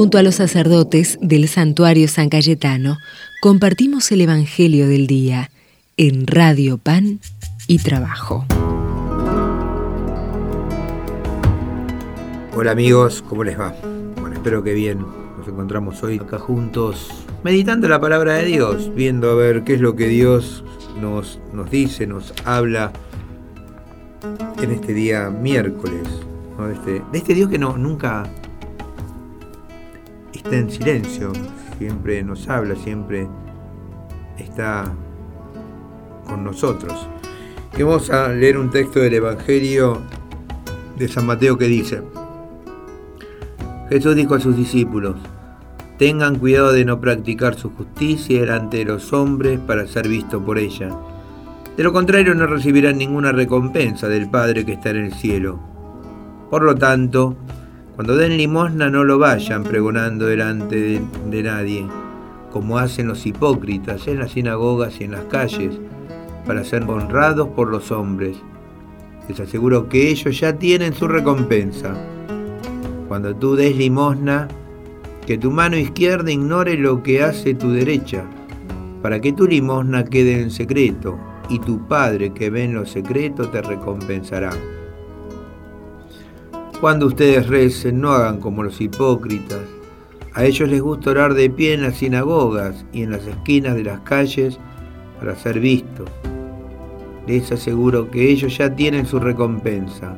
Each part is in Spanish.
Junto a los sacerdotes del santuario San Cayetano, compartimos el Evangelio del Día en Radio Pan y Trabajo. Hola amigos, ¿cómo les va? Bueno, espero que bien. Nos encontramos hoy acá juntos, meditando la palabra de Dios, viendo a ver qué es lo que Dios nos, nos dice, nos habla en este día miércoles. De, este, de este Dios que no, nunca en silencio, siempre nos habla, siempre está con nosotros. Y vamos a leer un texto del Evangelio de San Mateo que dice, Jesús dijo a sus discípulos, tengan cuidado de no practicar su justicia delante de los hombres para ser visto por ella. De lo contrario no recibirán ninguna recompensa del Padre que está en el cielo. Por lo tanto, cuando den limosna no lo vayan pregonando delante de, nadie, como hacen los hipócritas en las sinagogas y en las calles, para ser honrados por los hombres. Les aseguro que ellos ya tienen su recompensa. Cuando tú des limosna, que tu mano izquierda ignore lo que hace tu derecha, para que tu limosna quede en secreto, y tu Padre que ve en lo secreto te recompensará. Cuando ustedes recen, no hagan como los hipócritas. A ellos les gusta orar de pie en las sinagogas y en las esquinas de las calles para ser vistos. Les aseguro que ellos ya tienen su recompensa.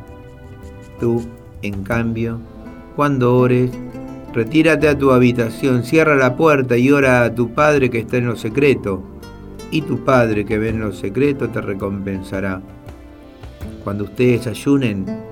Tú, en cambio, cuando ores, retírate a tu habitación, cierra la puerta y ora a tu Padre que está en lo secreto, y tu Padre que ve en lo secreto te recompensará. Cuando ustedes ayunen,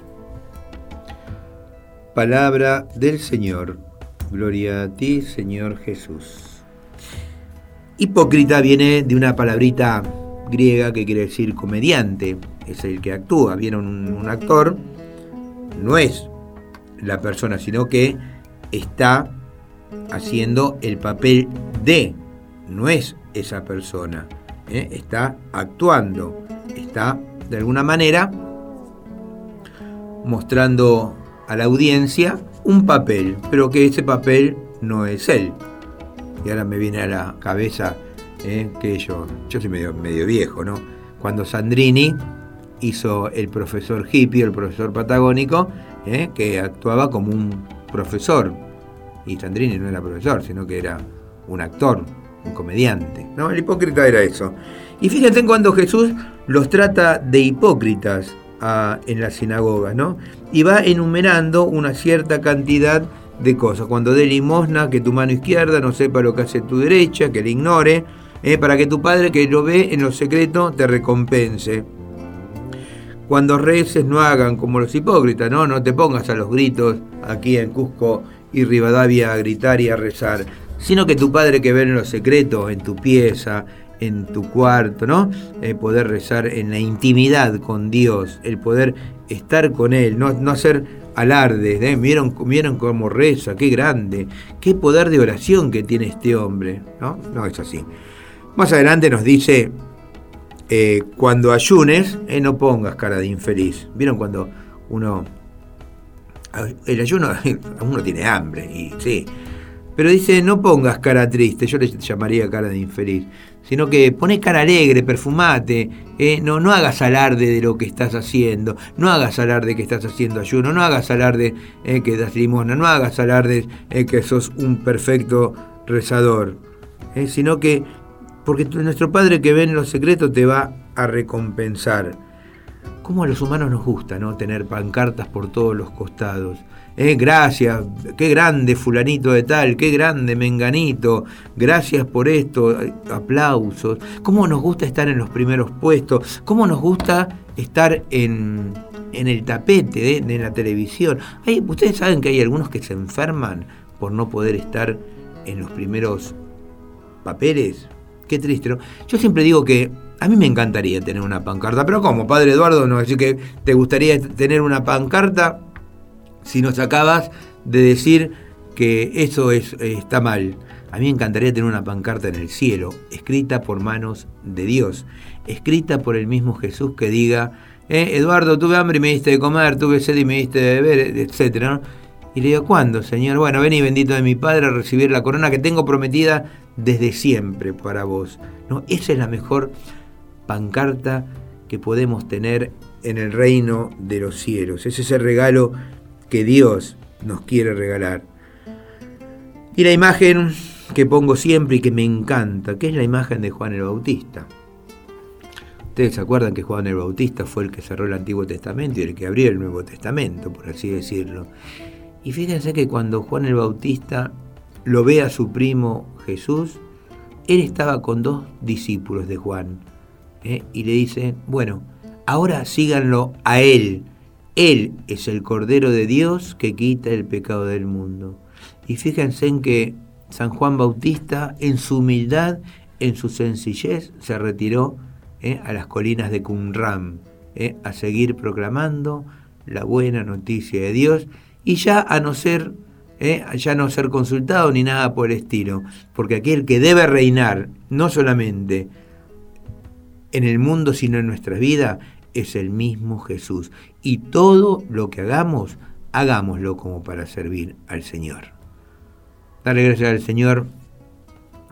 Palabra del Señor. Gloria a ti, Señor Jesús. Hipócrita viene de una palabrita griega que quiere decir comediante. Es el que actúa. Vieron un, actor, no es la persona, sino que está haciendo el papel de, no es esa persona. ¿eh? Está actuando, está de alguna manera mostrando a la audiencia un papel, pero que ese papel no es él. Y ahora me viene a la cabeza eh, que yo, yo soy medio, medio viejo, ¿no? Cuando Sandrini hizo el profesor hippie, el profesor patagónico, eh, que actuaba como un profesor. Y Sandrini no era profesor, sino que era un actor, un comediante. ¿no? El hipócrita era eso. Y fíjense cuando Jesús los trata de hipócritas en la sinagoga, ¿no? Y va enumerando una cierta cantidad de cosas. Cuando dé limosna, que tu mano izquierda no sepa lo que hace tu derecha, que le ignore, ¿eh? para que tu padre que lo ve en lo secreto te recompense. Cuando reces no hagan como los hipócritas, ¿no? No te pongas a los gritos aquí en Cusco y Rivadavia a gritar y a rezar, sino que tu padre que ve en lo secreto, en tu pieza, en tu cuarto, ¿no? El poder rezar en la intimidad con Dios, el poder estar con Él, no, no hacer alardes, ¿eh? ¿Vieron, ¿Vieron cómo reza? ¡Qué grande! ¡Qué poder de oración que tiene este hombre! ¿No? No es así. Más adelante nos dice, eh, cuando ayunes, eh, no pongas cara de infeliz. ¿Vieron cuando uno... El ayuno, uno tiene hambre, y sí, pero dice, no pongas cara triste, yo le llamaría cara de infeliz, sino que pones cara alegre, perfumate, eh, no, no hagas alarde de lo que estás haciendo, no hagas alarde que estás haciendo ayuno, no hagas alarde eh, que das limosna, no hagas alarde eh, que sos un perfecto rezador, sino que porque nuestro Padre que ve en los secretos te va a recompensar. Como a los humanos nos gusta ¿no? tener pancartas por todos los costados. Eh, gracias, qué grande fulanito de tal, qué grande menganito, gracias por esto, aplausos. ¿Cómo nos gusta estar en los primeros puestos? ¿Cómo nos gusta estar en, el tapete de, la televisión? Ustedes saben que hay algunos que se enferman por no poder estar en los primeros papeles. Qué triste, ¿no? Yo siempre digo que a mí me encantaría tener una pancarta, pero ¿cómo, padre Eduardo? No, decir que te gustaría tener una pancarta si nos acabas de decir que eso es, está mal. A mí me encantaría tener una pancarta en el cielo, escrita por manos de Dios, escrita por el mismo Jesús que diga, eh, Eduardo, tuve hambre y me diste de comer, tuve sed y me diste de beber, etc. Y le digo, ¿cuándo, Señor? Bueno, ven y bendito de mi Padre a recibir la corona que tengo prometida desde siempre para vos. ¿No? Esa es la mejor pancarta que podemos tener en el reino de los cielos. Ese es el regalo que Dios nos quiere regalar. Y la imagen que pongo siempre y que me encanta, que es la imagen de Juan el Bautista. Ustedes se acuerdan que Juan el Bautista fue el que cerró el Antiguo Testamento y el que abrió el Nuevo Testamento, por así decirlo. Y fíjense que cuando Juan el Bautista lo ve a su primo Jesús, él estaba con dos discípulos de Juan ¿eh? y le dice, bueno, ahora síganlo a él. Él es el Cordero de Dios que quita el pecado del mundo. Y fíjense en que San Juan Bautista, en su humildad, en su sencillez, se retiró ¿eh? a las colinas de Qumran ¿eh? a seguir proclamando la buena noticia de Dios y ya a no ser ¿eh? ya no ser consultado ni nada por el estilo, porque aquel que debe reinar no solamente en el mundo sino en nuestra vida es el mismo Jesús y todo lo que hagamos hagámoslo como para servir al Señor. Darle gracias al Señor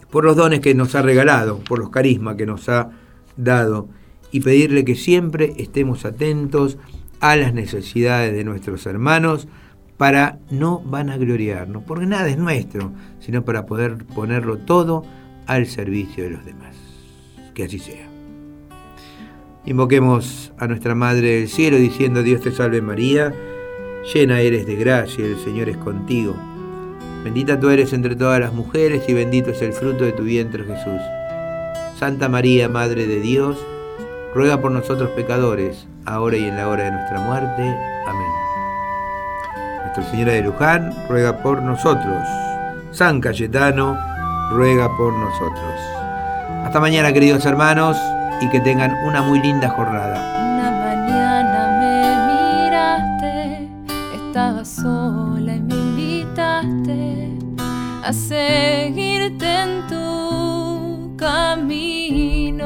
por los dones que nos ha regalado, por los carismas que nos ha dado y pedirle que siempre estemos atentos a las necesidades de nuestros hermanos, para no vanagloriarnos, porque nada es nuestro, sino para poder ponerlo todo al servicio de los demás. Que así sea. Invoquemos a nuestra Madre del Cielo diciendo, Dios te salve María, llena eres de gracia, el Señor es contigo. Bendita tú eres entre todas las mujeres y bendito es el fruto de tu vientre Jesús. Santa María, Madre de Dios, ruega por nosotros pecadores, ahora y en la hora de nuestra muerte. Amén. Nuestra Señora de Luján ruega por nosotros. San Cayetano ruega por nosotros. Hasta mañana, queridos hermanos, y que tengan una muy linda jornada. Una mañana me miraste, estaba sola y me invitaste a seguirte en tu camino.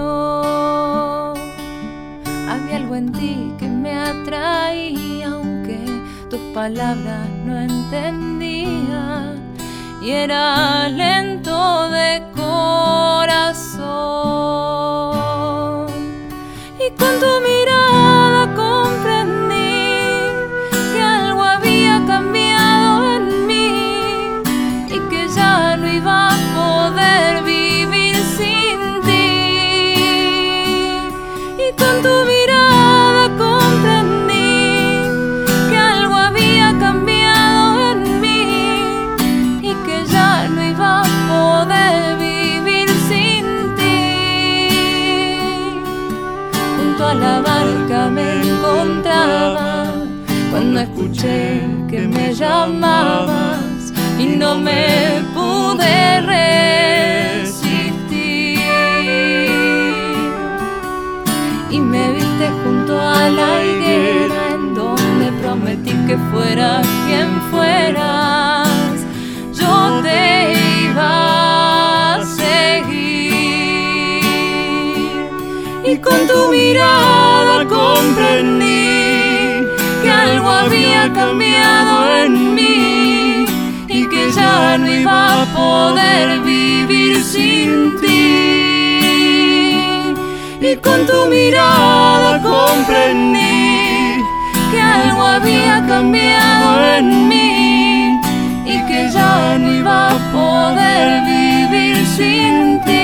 Había algo en ti que me atraía, aunque tus palabras no entendía y era lento de corazón. Con tu mirada Junto a la barca me encontraba cuando escuché que me llamabas y no me pude resistir. Y me viste junto a la cambiado en mí y que ya no iba a poder vivir sin ti. Y con tu mirada comprendí que algo había cambiado en mí y que ya no iba a poder vivir sin ti.